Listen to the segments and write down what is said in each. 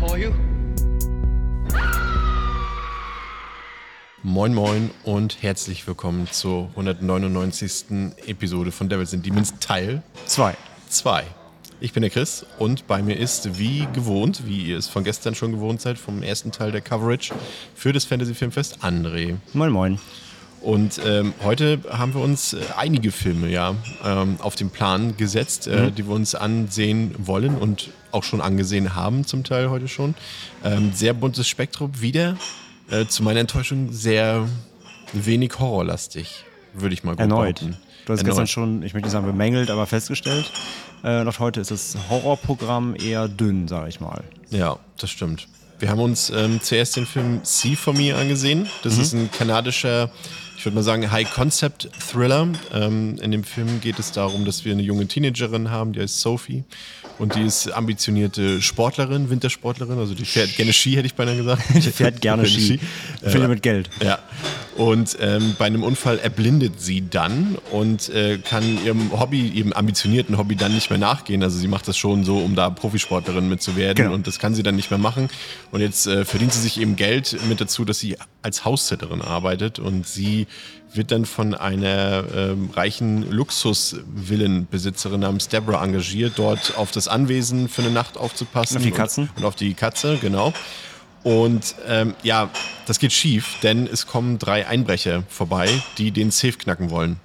For you. Moin Moin und herzlich willkommen zur 199. Episode von Devils and Demons Teil 2. 2. Ich bin der Chris und bei mir ist wie gewohnt, wie ihr es von gestern schon gewohnt seid, vom ersten Teil der Coverage für das Fantasy Filmfest André. Moin Moin. Und ähm, heute haben wir uns äh, einige Filme ja ähm, auf den Plan gesetzt, äh, die wir uns ansehen wollen und auch schon angesehen haben, zum Teil heute schon. Ähm, sehr buntes Spektrum, wieder äh, zu meiner Enttäuschung sehr wenig horrorlastig, würde ich mal gut Erneut. behaupten. Du hast Erneut. gestern schon, ich möchte nicht sagen bemängelt, aber festgestellt. Äh, noch heute ist das Horrorprogramm eher dünn, sage ich mal. Ja, das stimmt. Wir haben uns ähm, zuerst den Film See For Me angesehen. Das Mhm. ist ein kanadischer, ich würde mal sagen, High-Concept-Thriller. Ähm, in dem Film geht es darum, dass wir eine junge Teenagerin haben, die heißt Sophie. Und die ist ambitionierte Sportlerin, Wintersportlerin, also die fährt gerne Ski, hätte ich beinahe gesagt. Die fährt gerne Ski. Viele mit Geld. Ja. Und ähm, bei einem Unfall erblindet sie dann und äh, kann ihrem Hobby, ihrem ambitionierten Hobby dann nicht mehr nachgehen. Also sie macht das schon so, um da Profisportlerin mit zu werden Genau. und das kann sie dann nicht mehr machen. Und jetzt äh, verdient sie sich eben Geld mit dazu, dass sie als Haussitterin arbeitet und sie wird dann von einer ähm, reichen Luxusvillenbesitzerin namens Deborah engagiert, dort auf das Anwesen für eine Nacht aufzupassen. Auf die Katzen. Und, und auf die Katze, genau. Und ähm, ja, das geht schief, denn es kommen drei Einbrecher vorbei, die den Safe knacken wollen.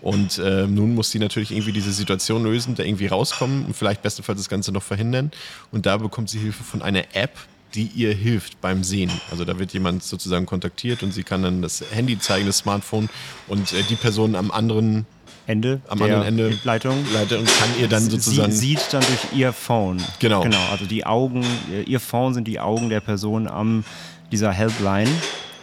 Und äh, nun muss sie natürlich irgendwie diese Situation lösen, da irgendwie rauskommen und vielleicht bestenfalls das Ganze noch verhindern. Und da bekommt sie Hilfe von einer App, die ihr hilft beim Sehen. Also da wird jemand sozusagen kontaktiert und sie kann dann das Handy zeigen, das Smartphone und äh, die Person am anderen Ende am der anderen Ende Leitung. Leitung und kann ihr dann sozusagen Sie sieht dann durch ihr Phone. Genau. Genau, also die Augen, ihr Phone sind die Augen der Person am dieser Helpline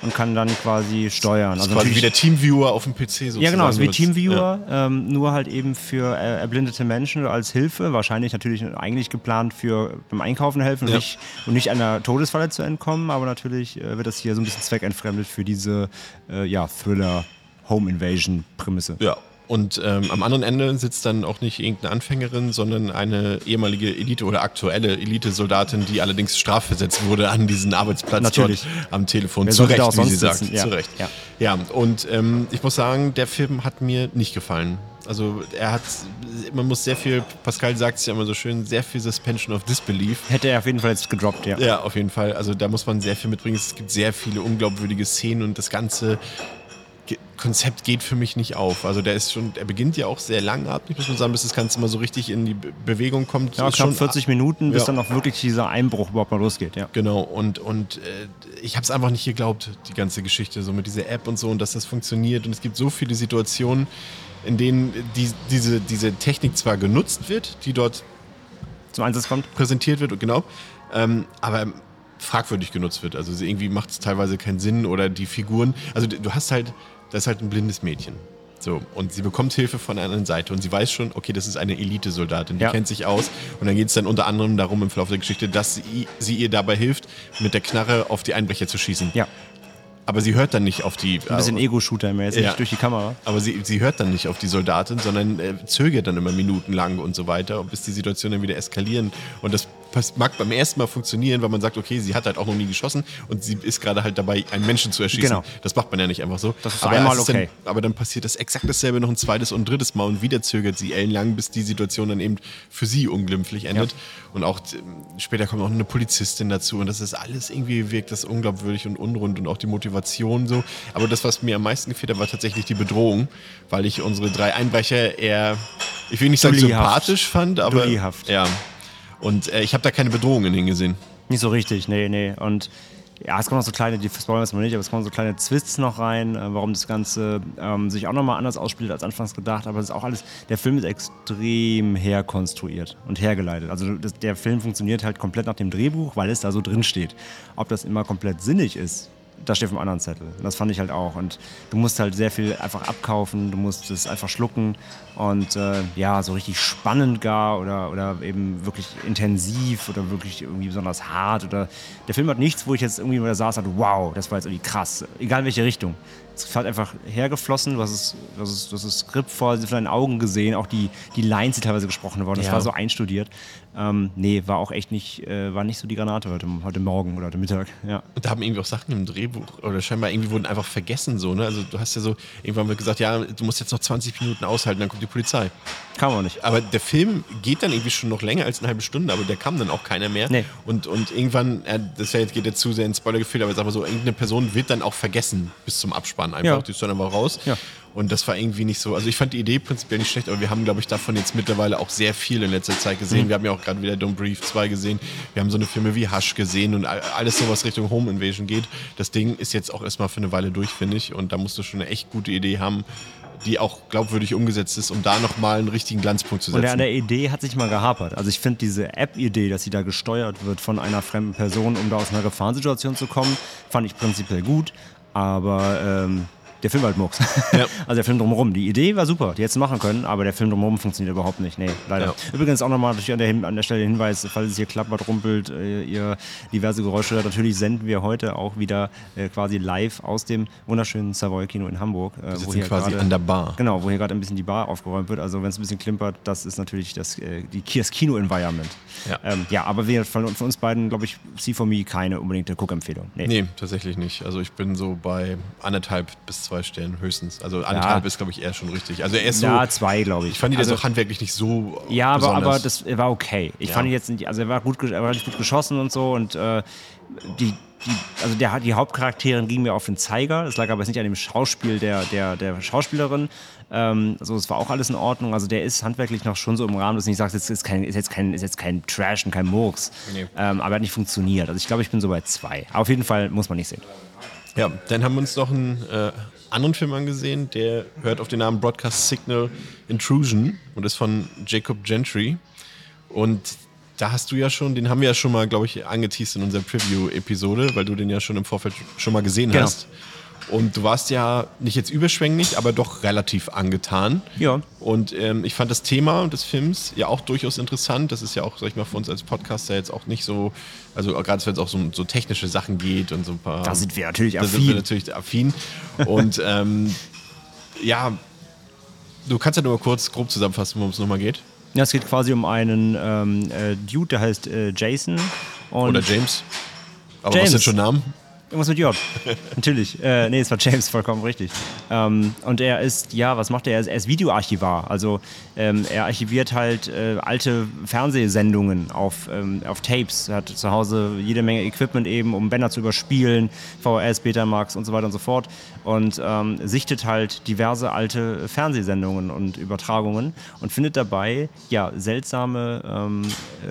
und kann dann quasi steuern. das ist Also quasi wie der Teamviewer auf dem PC sozusagen. Ja, genau, ist wie. Teamviewer, ähm, nur halt eben für äh, erblindete Menschen als Hilfe. Wahrscheinlich natürlich eigentlich geplant für beim Einkaufen helfen und, Ja. nicht, und nicht einer Todesfalle zu entkommen, aber natürlich äh, wird das hier so ein bisschen zweckentfremdet für diese äh, ja, Thriller-Home-Invasion-Prämisse. Ja. Und ähm, am anderen Ende sitzt dann auch nicht irgendeine Anfängerin, sondern eine ehemalige Elite- oder aktuelle Elite-Soldatin, die allerdings strafversetzt wurde an diesen Arbeitsplatz Natürlich. dort am Telefon. Wer Zu Recht, wie sie sagt. sitzen? Ja. Zu Recht. Ja. ja, und ähm, ich muss sagen, der Film hat mir nicht gefallen. Also er hat, man muss sehr viel, Pascal sagt es ja immer so schön, sehr viel Suspension of Disbelief. Hätte er auf jeden Fall jetzt gedroppt, ja. Ja, auf jeden Fall. Also da muss man sehr viel mitbringen. Es gibt sehr viele unglaubwürdige Szenen und das ganze Konzept geht für mich nicht auf. Also der ist schon, er beginnt ja auch sehr langatmig, muss man sagen, bis das Ganze mal so richtig in die Be Bewegung kommt. Ja, knapp schon- 40 Minuten, bis Ja. dann auch wirklich dieser Einbruch überhaupt mal losgeht, ja. Genau, und, und äh, ich habe es einfach nicht geglaubt, die ganze Geschichte, so mit dieser App und so und dass das funktioniert. Und es gibt so viele Situationen, in denen die, diese, diese Technik zwar genutzt wird, die dort Zum Einsatz kommt. präsentiert wird, genau, ähm, aber fragwürdig genutzt wird. Also irgendwie macht es teilweise keinen Sinn oder die Figuren. Also du hast halt, das ist halt ein blindes Mädchen. So, und sie bekommt Hilfe von einer anderen Seite und sie weiß schon, okay, das ist eine Elite-Soldatin, die Ja. kennt sich aus. Und dann geht es dann unter anderem darum im Verlauf der Geschichte, dass sie, sie ihr dabei hilft, mit der Knarre auf die Einbrecher zu schießen. Ja, Aber sie hört dann nicht auf die. ein bisschen Ego-Shooter-mäßig Ja. durch die Kamera. Aber sie, sie hört dann nicht auf die Soldatin, sondern äh, zögert dann immer minutenlang und so weiter, bis die Situation dann wieder eskalieren. Und das pass- mag beim ersten Mal funktionieren, weil man sagt, okay, sie hat halt auch noch nie geschossen und sie ist gerade halt dabei, einen Menschen zu erschießen. Genau. Das macht man ja nicht einfach so. Das ist aber einmal okay. Dann, aber dann passiert das exakt dasselbe noch ein zweites und ein drittes Mal und wieder zögert sie ellenlang, bis die Situation dann eben für sie unglimpflich endet. Und auch ähm, später kommt auch eine Polizistin dazu und das ist alles irgendwie wirkt das unglaubwürdig und unrund und auch die Motivation so. Aber das, was mir am meisten gefehlt hat, war tatsächlich die Bedrohung, weil ich unsere drei Einbrecher eher, ich will nicht sagen Dullyhaft. sympathisch fand, aber Dullyhaft. ja. Und äh, ich habe da keine Bedrohungen hingesehen. Nicht so richtig, nee, nee. Und ja, es kommen noch so kleine, die spoilern wir mal nicht, aber es kommen so kleine Twists noch rein, äh, warum das Ganze ähm, sich auch nochmal anders ausspielt als anfangs gedacht. Aber es ist auch alles, der Film ist extrem herkonstruiert und hergeleitet. Also das, der Film funktioniert halt komplett nach dem Drehbuch, weil es da so drin steht. Ob das immer komplett sinnig ist, das steht auf dem anderen Zettel. Und das fand ich halt auch. Und du musst halt sehr viel einfach abkaufen, du musst es einfach schlucken. Und äh, ja, so richtig spannend gar oder, oder eben wirklich intensiv oder wirklich irgendwie besonders hart. Oder der Film hat nichts, wo ich jetzt irgendwie da saß und wow, das war jetzt irgendwie krass. Egal in welche Richtung. Es hat einfach hergeflossen, du hast es, du hast es, du hast das Skript vor deinen Augen gesehen, auch die, die Lines, die teilweise gesprochen wurden, das Ja. war so einstudiert. Ähm, nee, war auch echt nicht, äh, war nicht so die Granate heute, heute Morgen oder heute Mittag. Ja. Und da haben irgendwie auch Sachen im Drehbuch oder scheinbar irgendwie wurden einfach vergessen so, ne? Also du hast ja so, irgendwann wird gesagt, ja, du musst jetzt noch 20 Minuten aushalten, dann kommt die Polizei. Kann man nicht. Aber der Film geht dann irgendwie schon noch länger als eine halbe Stunde, aber der kam dann auch keiner mehr. Nee. Und, und irgendwann, äh, das geht jetzt zu sehr ins Spoilergefühl, aber sag mal so, irgendeine Person wird dann auch vergessen bis zum Abspann einfach. Ja. Die ist dann einfach raus. Ja. Und das war irgendwie nicht so. Also ich fand die Idee prinzipiell nicht schlecht, aber wir haben, glaube ich, davon jetzt mittlerweile auch sehr viel in letzter Zeit gesehen. Mhm. Wir haben ja auch gerade wieder Don't Brief 2 gesehen. Wir haben so eine Filme wie Hush gesehen und all- alles so, was Richtung Home Invasion geht. Das Ding ist jetzt auch erstmal für eine Weile durch, finde ich. Und da musst du schon eine echt gute Idee haben, die auch glaubwürdig umgesetzt ist, um da nochmal einen richtigen Glanzpunkt zu Und setzen. an der Idee hat sich mal gehapert. Also ich finde diese App-Idee, dass sie da gesteuert wird von einer fremden Person, um da aus einer Gefahrensituation zu kommen, fand ich prinzipiell gut. Aber ähm, der Film halt Murks. Ja. Also der Film drumherum. Die Idee war super, die hätte es machen können, aber der Film drumherum funktioniert überhaupt nicht. Nee, leider. Ja. Übrigens auch nochmal an der, an der Stelle der Hinweis, falls es hier klappert, rumpelt, äh, ihr diverse Geräusche hört. Natürlich senden wir heute auch wieder äh, quasi live aus dem wunderschönen Savoy Kino in Hamburg. Äh, Wir wo sitzen hier quasi gerade- an der Bar. Genau, wo hier gerade ein bisschen die Bar aufgeräumt wird. Also wenn es ein bisschen klimpert, das ist natürlich das, äh, die, das Kino-Environment. Ja. Ähm, ja, aber wir, von, von uns beiden, glaube ich, See for Me keine unbedingte Guckempfehlung. Nee. Nee, tatsächlich nicht. Also ich bin so bei anderthalb bis zwei Sternen höchstens. Also anderthalb Ja. ist, glaube ich, eher schon richtig. Also er ist Ja, so. zwei, glaube ich. Ich fand ihn also, jetzt auch handwerklich nicht so. Ja, aber, besonders. aber das war okay. Ich Ja. fand ihn jetzt nicht, also er war gut, er war relativ gut geschossen und so und äh, die, die, also der, die Hauptcharakterin ging mir auf den Zeiger. Das lag aber jetzt nicht an dem Schauspiel der, der, der Schauspielerin. Ähm, also es war auch alles in Ordnung. Also der ist handwerklich noch schon so im Rahmen, dass ich nicht sage, es ist, kein, ist, jetzt kein, ist jetzt kein Trash und kein Murks. Nee. Ähm, aber er hat nicht funktioniert. Also ich glaube, ich bin so bei zwei. Aber auf jeden Fall muss man nicht sehen. Ja, dann haben wir uns noch einen äh, anderen Film angesehen, der hört auf den Namen Broadcast Signal Intrusion und ist von Jacob Gentry. Und da hast du ja schon, den haben wir ja schon mal, glaube ich, angeteased in unserer Preview-Episode, weil du den ja schon im Vorfeld schon mal gesehen Genau. hast. Und du warst ja nicht jetzt überschwänglich, aber doch relativ angetan. Ja. Und ähm, ich fand das Thema des Films ja auch durchaus interessant. Das ist ja auch, sag ich mal, für uns als Podcaster jetzt auch nicht so, also gerade wenn es auch so um so technische Sachen geht und so ein paar. Da sind wir natürlich Da sind wir affin. natürlich affin. Und ähm, ja, du kannst ja nur mal kurz grob zusammenfassen, worum es nochmal geht. Ja, es geht quasi um einen ähm, äh, Dude, der heißt äh, Jason. Oder James. Aber James. was sind schon Namen? Irgendwas mit J. Natürlich. Äh, nee, es war James, vollkommen richtig. Ähm, und er ist, ja, was macht er? Er ist, Videoarchivar. Also ähm, er archiviert halt äh, alte Fernsehsendungen auf, ähm, auf Tapes. Er hat zu Hause jede Menge Equipment eben, um Bänder zu überspielen, VHS, Betamax und so weiter und so fort. Und ähm, sichtet halt diverse alte Fernsehsendungen und Übertragungen und findet dabei, ja, seltsame ähm,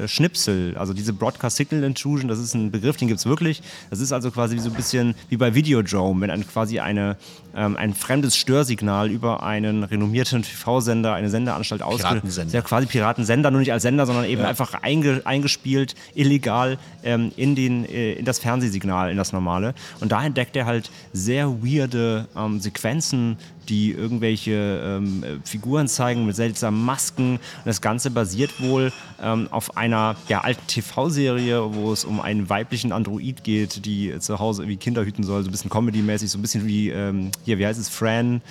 äh, Schnipsel. Also diese Broadcast Signal Intrusion, das ist ein Begriff, den gibt es wirklich. Das ist also quasi so ein bisschen wie bei Videodrome, wenn ein, quasi eine, ähm, ein fremdes Störsignal über einen renommierten TV-Sender, eine Sendeanstalt ausgeht. Ja, quasi Piratensender, nur nicht als Sender, sondern eben einfach einge, eingespielt, illegal ähm, in, den, äh, in das Fernsehsignal, in das normale. Und da entdeckt er halt sehr weirde ähm, Sequenzen, die irgendwelche ähm, äh, Figuren zeigen mit seltsamen Masken. Und das Ganze basiert wohl ähm, auf einer ja, alten TV-Serie, wo es um einen weiblichen Android geht, die zu Hause irgendwie Kinder hüten soll, so ein bisschen Comedy-mäßig, so ein bisschen wie, ähm, hier, wie heißt es, Fran?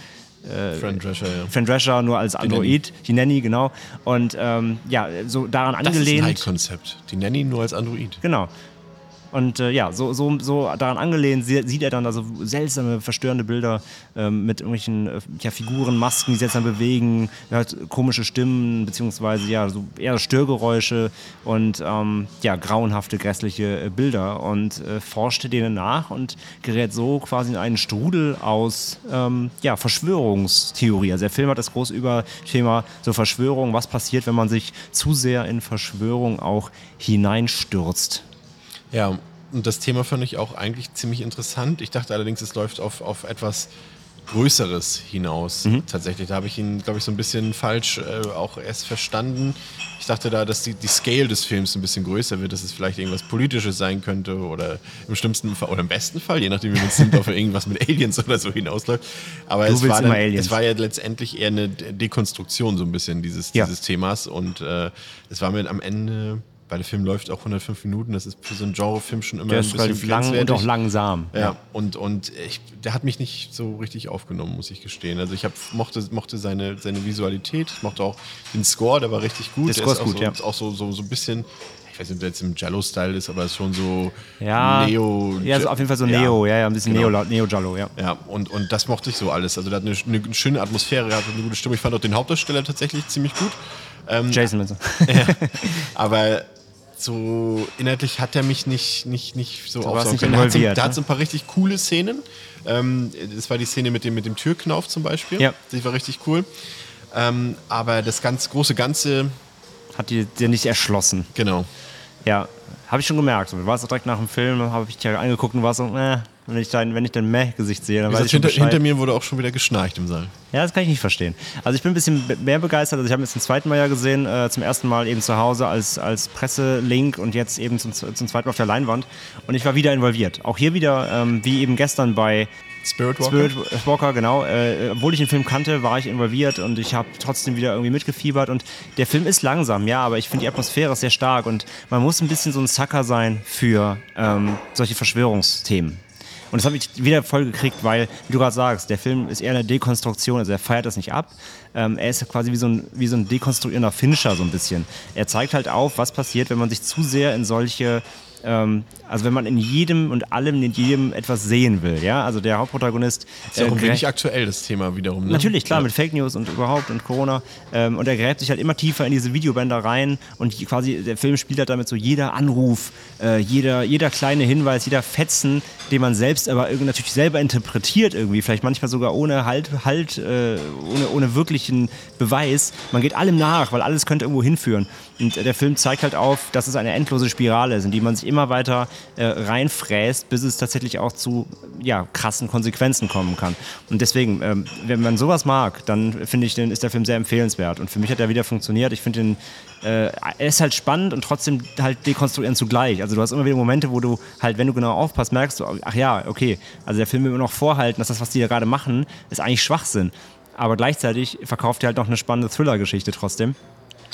Friend Drescher, ja. Fran Drescher nur als Android, die Nanny, genau. Und ähm, ja, so daran Das ist ein angelehnt. High-Konzept. Die Nanny nur als Android. Genau. Und äh, ja, so, so, so daran angelehnt sie- sieht er dann also seltsame, verstörende Bilder ähm, mit irgendwelchen äh, ja, Figuren, Masken, die seltsam bewegen, hat komische Stimmen, beziehungsweise ja, so eher Störgeräusche und ähm, ja, grauenhafte, grässliche äh, Bilder und äh, forscht denen nach und gerät so quasi in einen Strudel aus ähm, ja, Verschwörungstheorie. Also der Film hat das groß über Thema so Verschwörung, was passiert, wenn man sich zu sehr in Verschwörung auch hineinstürzt. Ja, und das Thema fand ich auch eigentlich ziemlich interessant. Ich dachte allerdings, es läuft auf, auf etwas Größeres hinaus. Mhm. Tatsächlich, da habe ich ihn, glaube ich, so ein bisschen falsch äh, auch erst verstanden. Ich dachte da, dass die, die Scale des Films ein bisschen größer wird, dass es vielleicht irgendwas Politisches sein könnte oder im schlimmsten Fall oder im besten Fall, je nachdem wie man es nimmt, auf irgendwas mit Aliens oder so hinausläuft. Aber es war, dann, es war ja letztendlich eher eine Dekonstruktion so ein bisschen dieses, Ja. dieses Themas und äh, es war mir am Ende, weil der Film läuft auch 105 Minuten, das ist für so einen Genrefilm schon immer Der ein ist bisschen lang und auch langsam. Ja, und, und ich, der hat mich nicht so richtig aufgenommen, muss ich gestehen. Also ich hab, mochte, mochte seine, seine Visualität, ich mochte auch den Score, der war richtig gut. Der Score ist auch gut, so, ja. Auch so, so, so ein bisschen, ich weiß nicht, ob der jetzt im Jello-Style ist, aber es ist schon so Ja, Neo. ja, so auf jeden Fall so Neo, ja, ja, ein bisschen genau. Neo, Neo ja. Ja, und, und das mochte ich so alles. Also der hat eine, eine schöne Atmosphäre, hat eine gute Stimme. Ich fand auch den Hauptdarsteller tatsächlich ziemlich gut. Jason Minson. Aber so inhaltlich hat er mich nicht, nicht, nicht so warst aufsaugen nicht können. Er hat so, involviert, der ne? hat so ein paar richtig coole Szenen. Ähm, das war die Szene mit dem, mit dem Türknauf zum Beispiel. Ja. Die war richtig cool. Ähm, aber das ganz große Ganze, Hat die dir nicht erschlossen. genau. Ja, habe ich schon gemerkt. So, warst auch direkt nach dem Film, habe ich dich angeguckt und warst so, äh, wenn ich dein, wenn ich dein Meh-Gesicht sehe, dann Wie weiß ich schon hinter, hinter mir wurde auch schon wieder geschnarcht im Saal. Ja, das kann ich nicht verstehen. Also ich bin ein bisschen mehr begeistert. Also ich habe jetzt zum zweiten Mal ja gesehen, äh, zum ersten Mal eben zu Hause als, als Presselink und jetzt eben zum, zum zweiten Mal auf der Leinwand. Und ich war wieder involviert. Auch hier wieder, ähm, wie eben gestern bei Spirit Walker? Spirit Walker, genau. Äh, obwohl ich den Film kannte, war ich involviert und ich habe trotzdem wieder irgendwie mitgefiebert. Und der Film ist langsam, ja, aber ich finde die Atmosphäre ist sehr stark und man muss ein bisschen so ein Sucker sein für ähm, solche Verschwörungsthemen. Und das habe ich wieder voll gekriegt, weil, wie du gerade sagst, der Film ist eher eine Dekonstruktion, also er feiert das nicht ab. Ähm, er ist quasi wie so, ein, wie so ein dekonstruierender Fincher so ein bisschen. Er zeigt halt auf, was passiert, wenn man sich zu sehr in solche ähm, also wenn man in jedem und allem, in jedem etwas sehen will, ja, also der Hauptprotagonist. Ist ja auch äh, ein wenig aktuell, das Thema wiederum. Ne? Natürlich, klar, Ja. mit Fake News und überhaupt und Corona. Ähm, und er gräbt sich halt immer tiefer in diese Videobänder rein und quasi der Film spielt halt damit so jeder Anruf, äh, jeder, jeder kleine Hinweis, jeder Fetzen, den man selbst aber irgendwie natürlich selber interpretiert irgendwie, vielleicht manchmal sogar ohne Halt, halt äh, ohne, ohne wirklichen Beweis. Man geht allem nach, weil alles könnte irgendwo hinführen. Und äh, der Film zeigt halt auf, dass es eine endlose Spirale ist, in die man sich immer weiter äh, reinfräst, bis es tatsächlich auch zu ja, krassen Konsequenzen kommen kann. Und deswegen, ähm, wenn man sowas mag, dann finde ich, den, ist der Film sehr empfehlenswert. Und für mich hat er wieder funktioniert. Ich finde den, äh, er ist halt spannend und trotzdem halt dekonstruierend zugleich. Also du hast immer wieder Momente, wo du halt, wenn du genau aufpasst, merkst du, ach ja, okay, also der Film will immer noch vorhalten, dass das, was die da gerade machen, ist eigentlich Schwachsinn. Aber gleichzeitig verkauft er halt noch eine spannende Thriller-Geschichte trotzdem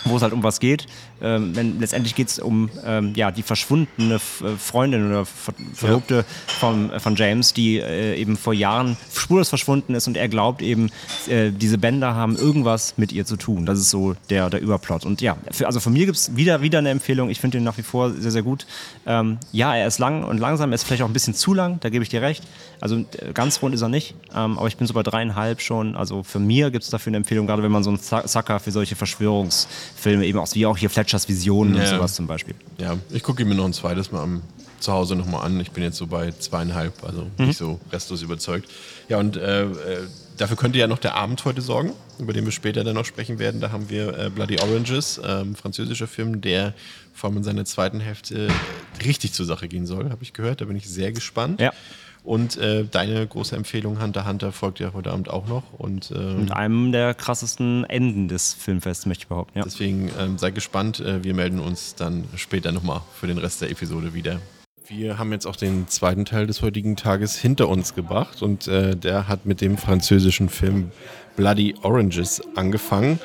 wo es halt um was geht. Ähm, wenn, letztendlich geht es um ähm, ja, die verschwundene F äh, Freundin oder Ver Verlobte von, äh, von James, die äh, eben vor Jahren spurlos verschwunden ist und er glaubt eben, äh, diese Bänder haben irgendwas mit ihr zu tun. Das ist so der, der Überplot. Und ja, für, also von mir gibt es wieder, wieder eine Empfehlung. Ich finde ihn nach wie vor sehr, sehr gut. Ähm, ja, er ist lang und langsam, er ist vielleicht auch ein bisschen zu lang, da gebe ich dir recht. Also ganz rund ist er nicht, ähm, aber ich bin so bei dreieinhalb schon. Also für mir gibt es dafür eine Empfehlung, gerade wenn man so ein Sucker für solche Verschwörungsfilme eben aus, wie auch hier Fletchers Visionen und Ja. sowas zum Beispiel. Ja, ich gucke ihn mir noch ein zweites Mal am, zu Hause nochmal an. Ich bin jetzt so bei zweieinhalb, also Mhm. nicht so restlos überzeugt. Ja, und äh, äh, dafür könnte ja noch der Abend heute sorgen, über den wir später dann noch sprechen werden. Da haben wir äh, Bloody Oranges, ähm, französischer Film, der vor allem in seiner zweiten Hälfte äh, richtig zur Sache gehen soll, habe ich gehört. Da bin ich sehr gespannt. Ja. Und äh, deine große Empfehlung, Hunter Hunter, folgt ja heute Abend auch noch. Und äh, Mit einem der krassesten Enden des Filmfests, möchte ich behaupten. Ja. Deswegen ähm, sei gespannt. Äh, wir melden uns dann später nochmal für den Rest der Episode wieder. Wir haben jetzt auch den zweiten Teil des heutigen Tages hinter uns gebracht und äh, der hat mit dem französischen Film Bloody Oranges angefangen.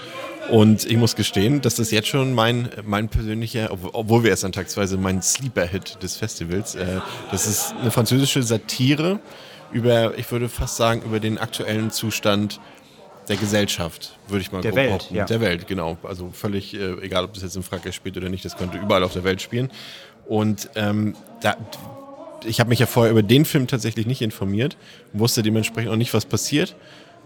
Und ich muss gestehen, dass das jetzt schon mein, mein persönlicher, ob- obwohl wir erst an Tag 2 sind, mein Sleeper-Hit des Festivals. Äh, das ist eine französische Satire über, ich würde fast sagen, über den aktuellen Zustand der Gesellschaft, würde ich mal Der Welt, ja. Der Welt, genau. Also völlig äh, egal, ob das jetzt in Frankreich spielt oder nicht, das könnte überall auf der Welt spielen. Und ähm, da, ich habe mich ja vorher über den Film tatsächlich nicht informiert, wusste dementsprechend auch nicht, was passiert.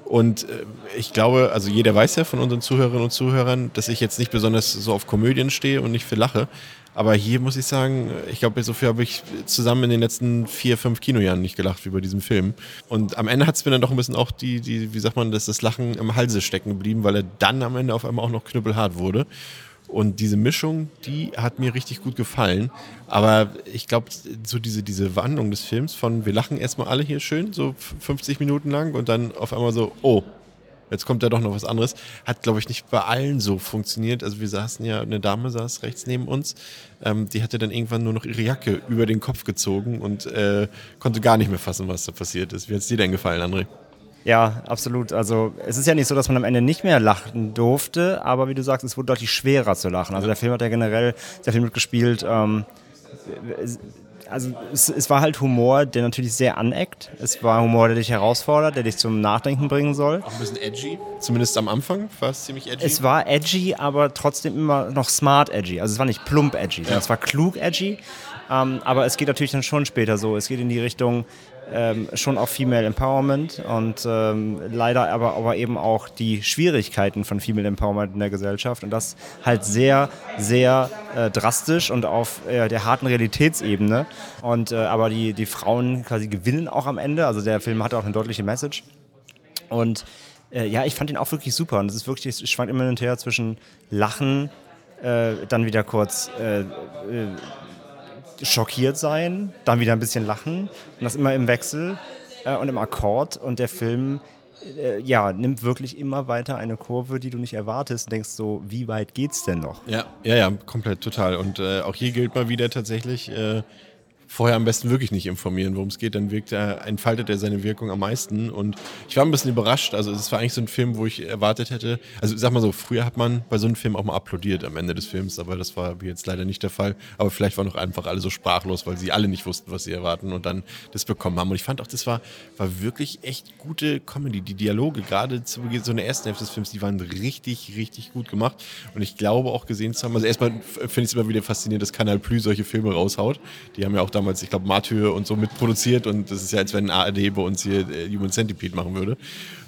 Und äh, ich glaube, also jeder weiß ja von unseren Zuhörerinnen und Zuhörern, dass ich jetzt nicht besonders so auf Komödien stehe und nicht für Lache. Aber hier muss ich sagen, ich glaube, so viel habe ich zusammen in den letzten vier, fünf Kinojahren nicht gelacht wie bei diesem Film. Und am Ende hat es mir dann doch ein bisschen auch die, die, wie sagt man, dass das Lachen im Halse stecken geblieben, weil er dann am Ende auf einmal auch noch knüppelhart wurde. Und diese Mischung, die hat mir richtig gut gefallen. Aber ich glaube, so diese, diese Wandlung des Films von wir lachen erstmal alle hier schön, so 50 Minuten lang und dann auf einmal so, oh, jetzt kommt ja doch noch was anderes. Hat, glaube ich, nicht bei allen so funktioniert. Also wir saßen ja, eine Dame saß rechts neben uns, ähm, die hatte dann irgendwann nur noch ihre Jacke über den Kopf gezogen und äh, konnte gar nicht mehr fassen, was da passiert ist. Wie hat es dir denn gefallen, André? Ja, absolut. Also es ist ja nicht so, dass man am Ende nicht mehr lachen durfte, aber wie du sagst, es wurde deutlich schwerer zu lachen. Also der Film hat ja generell sehr viel mitgespielt. Ähm, also es, es, war halt Humor, der natürlich sehr aneckt. Es war Humor, der dich herausfordert, der dich zum Nachdenken bringen soll. Auch ein bisschen edgy, zumindest am Anfang war es ziemlich edgy. Es war edgy, aber trotzdem immer noch smart edgy. Also es war nicht plump edgy, sondern es war klug edgy. Ähm, aber es geht natürlich dann schon später so. Es geht in die Richtung, ähm, schon auch Female Empowerment und ähm, leider aber, aber eben auch die Schwierigkeiten von Female Empowerment in der Gesellschaft und das halt sehr, sehr äh, drastisch und auf äh, der harten Realitätsebene. Und äh, aber die, die Frauen quasi gewinnen auch am Ende. Also der Film hat auch eine deutliche Message. Und äh, ja, ich fand ihn auch wirklich super. Und es ist wirklich, es schwankt immer hin und her zwischen Lachen, äh, dann wieder kurz äh, schockiert sein, dann wieder ein bisschen lachen und das immer im Wechsel äh, und im Akkord und der Film äh, ja, nimmt wirklich immer weiter eine Kurve, die du nicht erwartest und denkst so, wie weit geht's denn noch? Ja, ja, ja, komplett, total. Und äh, auch hier gilt mal wieder tatsächlich, äh, vorher am besten wirklich nicht informieren, worum es geht, dann wirkt er, entfaltet er seine Wirkung am meisten. Und ich war ein bisschen überrascht. Also es war eigentlich so ein Film, wo ich erwartet hätte, also sag mal so, früher hat man bei so einem Film auch mal applaudiert am Ende des Films, aber das war jetzt leider nicht der Fall. Aber vielleicht waren auch einfach alle so sprachlos, weil sie alle nicht wussten, was sie erwarten und dann das bekommen haben. Und ich fand auch, das war, war wirklich echt gute Comedy. Die Dialoge, gerade zu Beginn so in der ersten Hälfte des Films, die waren richtig, richtig gut gemacht. Und ich glaube auch gesehen zu haben, also erstmal finde ich es immer wieder faszinierend, dass Kanal Plü solche Filme raushaut. Die haben ja auch damals ich glaube, Martyr und so mitproduziert und das ist ja, als wenn ARD bei uns hier äh, Human Centipede machen würde.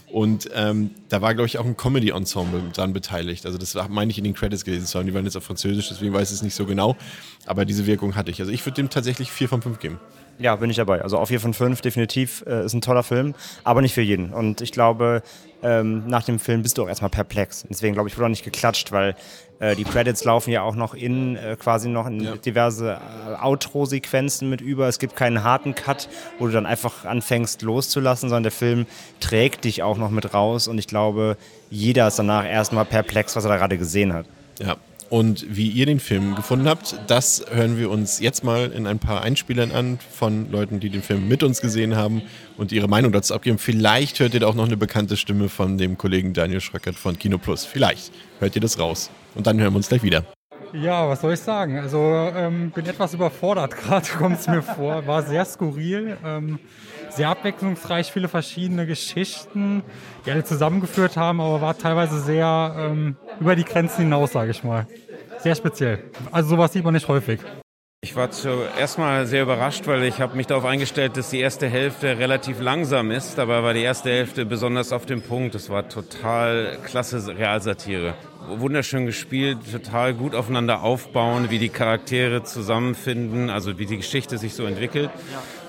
Und ähm, da war, glaube ich, auch ein Comedy-Ensemble dran beteiligt. Also das meine ich, in den Credits gelesen zu haben. Die waren jetzt auf Französisch, deswegen weiß ich es nicht so genau. Aber diese Wirkung hatte ich. Also ich würde dem tatsächlich 4 von 5 geben. Ja, bin ich dabei. Also auf 4 von 5 definitiv äh, ist ein toller Film, aber nicht für jeden. Und ich glaube, ähm, nach dem Film bist du auch erstmal perplex. Deswegen glaube ich, wurde auch nicht geklatscht, weil äh, die Credits laufen ja auch noch in äh, quasi noch in ja. diverse äh, Outro-Sequenzen mit über. Es gibt keinen harten Cut, wo du dann einfach anfängst loszulassen, sondern der Film trägt dich auch noch mit raus und ich glaube, jeder ist danach erstmal perplex, was er da gerade gesehen hat. Ja, und wie ihr den Film gefunden habt, das hören wir uns jetzt mal in ein paar Einspielern an von Leuten, die den Film mit uns gesehen haben und ihre Meinung dazu abgeben. Vielleicht hört ihr da auch noch eine bekannte Stimme von dem Kollegen Daniel Schröckert von Kino Plus. Vielleicht hört ihr das raus. Und dann hören wir uns gleich wieder. Ja, was soll ich sagen? Also ähm, bin etwas überfordert gerade, kommt es mir vor. War sehr skurril, ähm, sehr abwechslungsreich, viele verschiedene Geschichten, die alle zusammengeführt haben, aber war teilweise sehr ähm, über die Grenzen hinaus, sage ich mal. Sehr speziell. Also sowas sieht man nicht häufig. Ich war zuerst mal sehr überrascht, weil ich habe mich darauf eingestellt, dass die erste Hälfte relativ langsam ist. Dabei war die erste Hälfte besonders auf dem Punkt. Es war total klasse Realsatire wunderschön gespielt, total gut aufeinander aufbauen, wie die Charaktere zusammenfinden, also wie die Geschichte sich so entwickelt.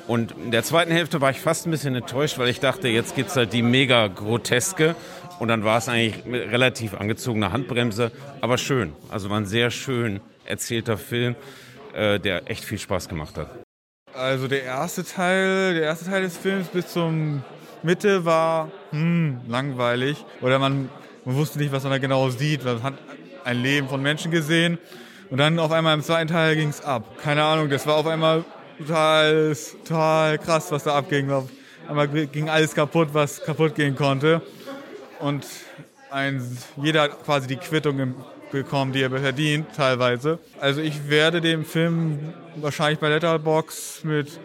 Und in der zweiten Hälfte war ich fast ein bisschen enttäuscht, weil ich dachte, jetzt gibt es halt die mega groteske. Und dann war es eigentlich relativ angezogene Handbremse, aber schön. Also war ein sehr schön erzählter Film, äh, der echt viel Spaß gemacht hat. Also der erste Teil, der erste Teil des Films bis zum Mitte war hm, langweilig. Oder man man wusste nicht, was man da genau sieht. Man hat ein Leben von Menschen gesehen. Und dann auf einmal im zweiten Teil ging es ab. Keine Ahnung, das war auf einmal total, total krass, was da abging. Einmal ging alles kaputt, was kaputt gehen konnte. Und ein, jeder hat quasi die Quittung bekommen, die er verdient, teilweise. Also ich werde den Film wahrscheinlich bei Letterbox mit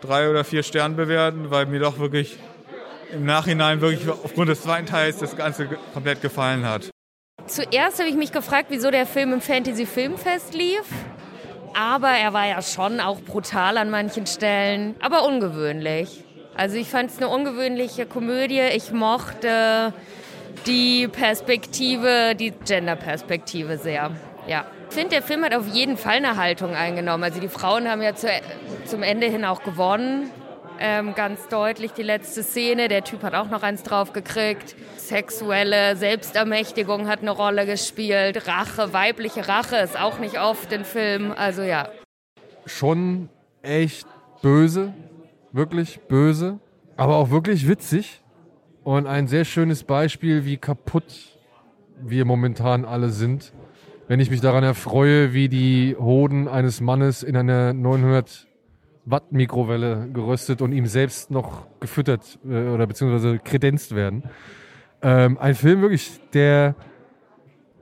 drei oder vier Sternen bewerten, weil mir doch wirklich im Nachhinein wirklich aufgrund des zweiten Teils das Ganze komplett gefallen hat. Zuerst habe ich mich gefragt, wieso der Film im Fantasy Filmfest lief. Aber er war ja schon auch brutal an manchen Stellen, aber ungewöhnlich. Also ich fand es eine ungewöhnliche Komödie. Ich mochte die Perspektive, die Gender-Perspektive sehr. Ja. Ich finde, der Film hat auf jeden Fall eine Haltung eingenommen. Also die Frauen haben ja zu, zum Ende hin auch gewonnen ähm, ganz deutlich die letzte Szene. Der Typ hat auch noch eins draufgekriegt. Sexuelle Selbstermächtigung hat eine Rolle gespielt. Rache, weibliche Rache ist auch nicht oft im Film. Also ja. Schon echt böse, wirklich böse, aber auch wirklich witzig. Und ein sehr schönes Beispiel, wie kaputt wir momentan alle sind. Wenn ich mich daran erfreue, wie die Hoden eines Mannes in einer 900 Watt Mikrowelle geröstet und ihm selbst noch gefüttert äh, oder beziehungsweise kredenzt werden. Ähm, ein Film wirklich, der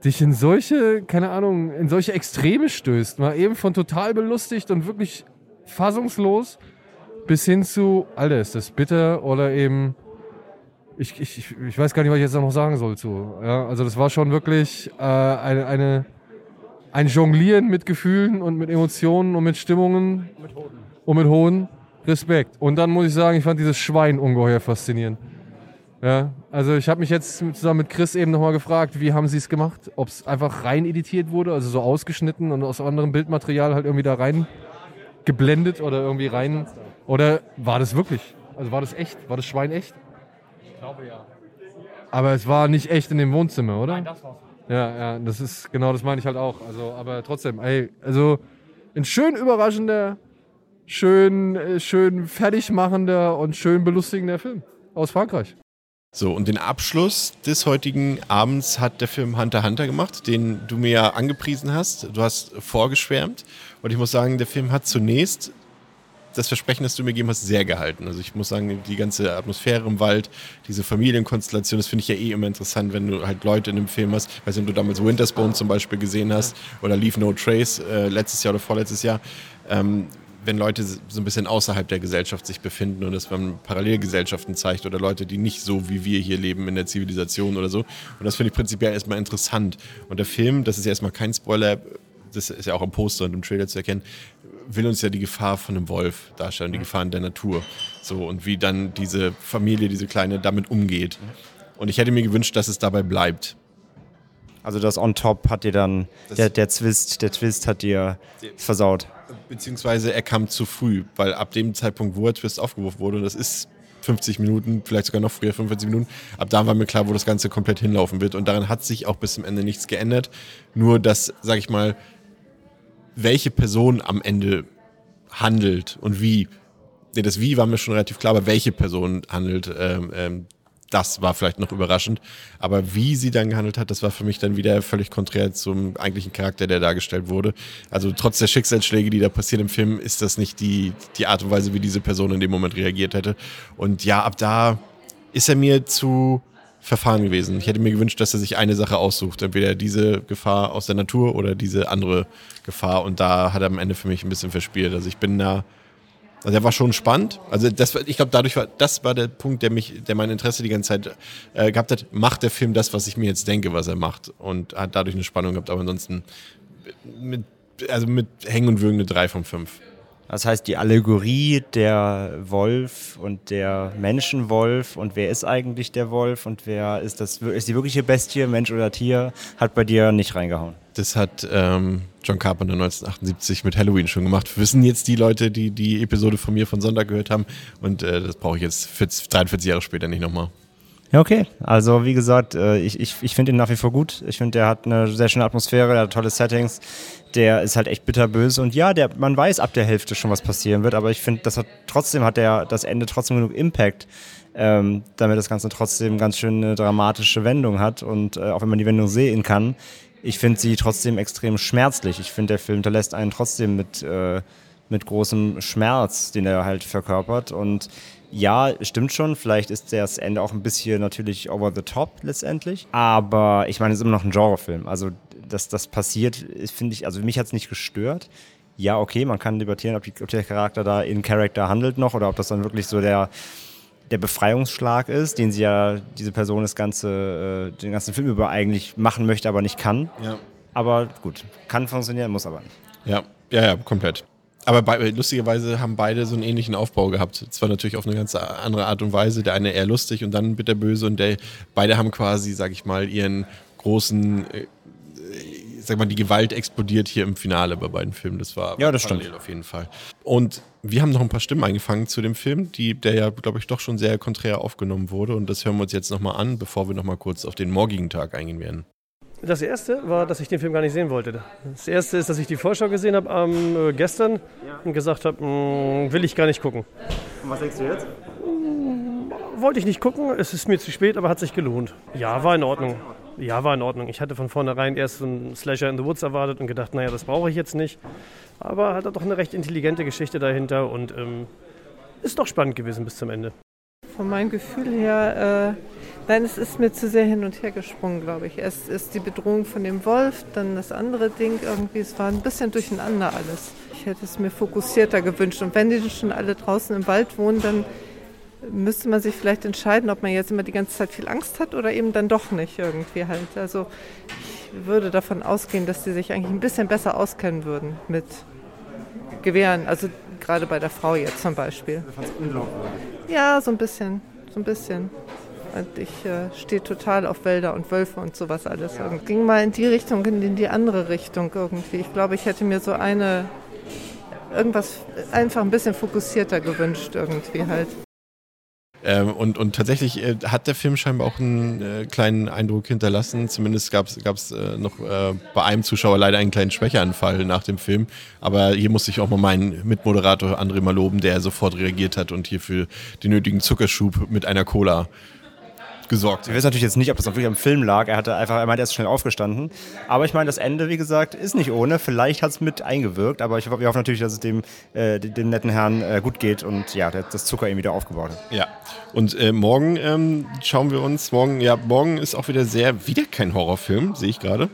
dich in solche, keine Ahnung, in solche Extreme stößt. Mal eben von total belustigt und wirklich fassungslos bis hin zu, Alter, ist das bitter oder eben, ich, ich, ich weiß gar nicht, was ich jetzt noch sagen soll zu. Ja, also das war schon wirklich äh, eine, eine, ein Jonglieren mit Gefühlen und mit Emotionen und mit Stimmungen. Mit Hoden und mit hohem Respekt. Und dann muss ich sagen, ich fand dieses Schwein ungeheuer faszinierend. Ja, also ich habe mich jetzt zusammen mit Chris eben nochmal gefragt, wie haben sie es gemacht? Ob es einfach rein editiert wurde, also so ausgeschnitten und aus anderem Bildmaterial halt irgendwie da rein geblendet oder irgendwie rein. Oder war das wirklich? Also war das echt? War das Schwein echt? Ich glaube ja. Aber es war nicht echt in dem Wohnzimmer, oder? Nein, das war's. Ja, ja, das ist genau das meine ich halt auch. Also, aber trotzdem, ey, also ein schön überraschender schön, äh, schön fertigmachender und schön belustigender Film aus Frankreich. So, und den Abschluss des heutigen Abends hat der Film Hunter Hunter gemacht, den du mir ja angepriesen hast. Du hast vorgeschwärmt. Und ich muss sagen, der Film hat zunächst das Versprechen, das du mir gegeben hast, sehr gehalten. Also ich muss sagen, die ganze Atmosphäre im Wald, diese Familienkonstellation, das finde ich ja eh immer interessant, wenn du halt Leute in einem Film hast. Ich weiß nicht, ob du damals Wintersbone zum Beispiel gesehen hast oder Leave No Trace äh, letztes Jahr oder vorletztes Jahr. Ähm, wenn Leute so ein bisschen außerhalb der Gesellschaft sich befinden und dass man Parallelgesellschaften zeigt oder Leute, die nicht so wie wir hier leben in der Zivilisation oder so. Und das finde ich prinzipiell erstmal interessant. Und der Film, das ist ja erstmal kein Spoiler, das ist ja auch im Poster und im Trailer zu erkennen, will uns ja die Gefahr von einem Wolf darstellen, die Gefahren der Natur. So, und wie dann diese Familie, diese Kleine, damit umgeht. Und ich hätte mir gewünscht, dass es dabei bleibt. Also das on top hat dir dann, der, der Twist, der Twist hat dir versaut. Beziehungsweise er kam zu früh, weil ab dem Zeitpunkt, wo der Twist aufgeworfen wurde, und das ist 50 Minuten, vielleicht sogar noch früher 45 Minuten, ab da war mir klar, wo das Ganze komplett hinlaufen wird. Und daran hat sich auch bis zum Ende nichts geändert. Nur, dass, sag ich mal, welche Person am Ende handelt und wie. Nee, das Wie war mir schon relativ klar, aber welche Person handelt, ähm, ähm, das war vielleicht noch überraschend. Aber wie sie dann gehandelt hat, das war für mich dann wieder völlig konträr zum eigentlichen Charakter, der dargestellt wurde. Also trotz der Schicksalsschläge, die da passieren im Film, ist das nicht die, die Art und Weise, wie diese Person in dem Moment reagiert hätte. Und ja, ab da ist er mir zu verfahren gewesen. Ich hätte mir gewünscht, dass er sich eine Sache aussucht. Entweder diese Gefahr aus der Natur oder diese andere Gefahr. Und da hat er am Ende für mich ein bisschen verspielt. Also ich bin da also der war schon spannend. Also das, ich glaube, dadurch war das war der Punkt, der mich, der mein Interesse die ganze Zeit äh, gehabt hat. Macht der Film das, was ich mir jetzt denke, was er macht und hat dadurch eine Spannung gehabt. Aber ansonsten mit, also mit Hängen und Würgen eine 3 von 5. Das heißt, die Allegorie der Wolf und der Menschenwolf und wer ist eigentlich der Wolf und wer ist das ist die wirkliche Bestie, Mensch oder Tier, hat bei dir nicht reingehauen. Das hat ähm, John Carpenter 1978 mit Halloween schon gemacht. Wissen jetzt die Leute, die die Episode von mir von Sonntag gehört haben. Und äh, das brauche ich jetzt 40, 43 Jahre später nicht nochmal. Ja, okay. Also wie gesagt, äh, ich, ich, ich finde ihn nach wie vor gut. Ich finde, der hat eine sehr schöne Atmosphäre, der hat tolle Settings. Der ist halt echt bitterböse. Und ja, der, man weiß ab der Hälfte schon, was passieren wird. Aber ich finde, das hat trotzdem hat der, das Ende trotzdem genug Impact, ähm, damit das Ganze trotzdem ganz schön eine dramatische Wendung hat. Und äh, auch wenn man die Wendung sehen kann, ich finde sie trotzdem extrem schmerzlich. Ich finde, der Film hinterlässt einen trotzdem mit, äh, mit großem Schmerz, den er halt verkörpert. Und ja, stimmt schon, vielleicht ist das Ende auch ein bisschen natürlich over the top letztendlich. Aber ich meine, es ist immer noch ein Genrefilm. Also, dass das passiert, finde ich, also mich hat es nicht gestört. Ja, okay, man kann debattieren, ob, die, ob der Charakter da in Character handelt noch oder ob das dann wirklich so der der Befreiungsschlag ist, den sie ja, diese Person das ganze, äh, den ganzen Film über eigentlich machen möchte, aber nicht kann. Ja. Aber gut, kann funktionieren, muss aber nicht. Ja, ja, ja, komplett. Aber bei, lustigerweise haben beide so einen ähnlichen Aufbau gehabt. Zwar natürlich auf eine ganz andere Art und Weise. Der eine eher lustig und dann bitterböse und der, beide haben quasi, sag ich mal, ihren großen, äh, sag mal, die Gewalt explodiert hier im Finale bei beiden Filmen. Das war Ja, das parallel stimmt. auf jeden Fall. Und wir haben noch ein paar Stimmen eingefangen zu dem Film, die, der ja, glaube ich, doch schon sehr konträr aufgenommen wurde. Und das hören wir uns jetzt nochmal an, bevor wir nochmal kurz auf den morgigen Tag eingehen werden. Das erste war, dass ich den Film gar nicht sehen wollte. Das erste ist, dass ich die Vorschau gesehen habe am äh, gestern und gesagt habe, "Mm, will ich gar nicht gucken. Und was denkst du jetzt? Wollte ich nicht gucken, es ist mir zu spät, aber hat sich gelohnt. Ja, war in Ordnung. Ja, war in Ordnung. Ich hatte von vornherein erst so einen Slasher in the Woods erwartet und gedacht, naja, das brauche ich jetzt nicht. Aber hat doch eine recht intelligente Geschichte dahinter und ähm, ist doch spannend gewesen bis zum Ende. Von meinem Gefühl her, äh, nein, es ist mir zu sehr hin und her gesprungen, glaube ich. Erst ist die Bedrohung von dem Wolf, dann das andere Ding irgendwie, es war ein bisschen durcheinander alles. Ich hätte es mir fokussierter gewünscht. Und wenn die schon alle draußen im Wald wohnen, dann müsste man sich vielleicht entscheiden, ob man jetzt immer die ganze Zeit viel Angst hat oder eben dann doch nicht irgendwie halt. Also ich würde davon ausgehen, dass die sich eigentlich ein bisschen besser auskennen würden mit Gewehren. Also gerade bei der Frau jetzt zum Beispiel. Ja, so ein bisschen, so ein bisschen. Und ich äh, stehe total auf Wälder und Wölfe und sowas alles. Und ging mal in die Richtung, in die andere Richtung irgendwie. Ich glaube, ich hätte mir so eine, irgendwas einfach ein bisschen fokussierter gewünscht irgendwie halt. Ähm, und, und tatsächlich äh, hat der Film scheinbar auch einen äh, kleinen Eindruck hinterlassen. Zumindest gab es äh, noch äh, bei einem Zuschauer leider einen kleinen Schwächeanfall nach dem Film. Aber hier muss ich auch mal meinen Mitmoderator André mal loben, der sofort reagiert hat und hier für den nötigen Zuckerschub mit einer Cola gesorgt Wir wissen natürlich jetzt nicht, ob das wirklich am Film lag. Er hatte einfach, er meinte, er ist schnell aufgestanden. Aber ich meine, das Ende, wie gesagt, ist nicht ohne. Vielleicht hat es mit eingewirkt, aber ich, wir hoffen natürlich, dass es dem, äh, dem netten Herrn äh, gut geht und ja, der, das Zucker ihm wieder aufgebaut hat. Ja. Und äh, morgen ähm, schauen wir uns, morgen, ja, morgen ist auch wieder sehr, wieder kein Horrorfilm, sehe ich gerade.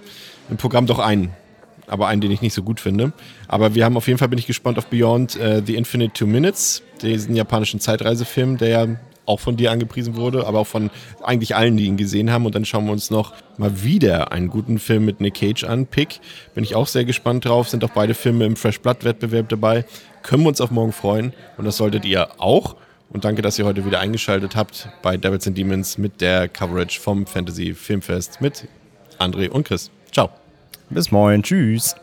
Im Programm doch einen, aber einen, den ich nicht so gut finde. Aber wir haben auf jeden Fall, bin ich gespannt auf Beyond äh, the Infinite Two Minutes, diesen japanischen Zeitreisefilm, der ja auch von dir angepriesen wurde, aber auch von eigentlich allen, die ihn gesehen haben. Und dann schauen wir uns noch mal wieder einen guten Film mit Nick Cage an. Pick, bin ich auch sehr gespannt drauf. Sind auch beide Filme im Fresh Blood Wettbewerb dabei. Können wir uns auf morgen freuen. Und das solltet ihr auch. Und danke, dass ihr heute wieder eingeschaltet habt bei Devils and Demons mit der Coverage vom Fantasy Filmfest mit André und Chris. Ciao. Bis morgen. Tschüss.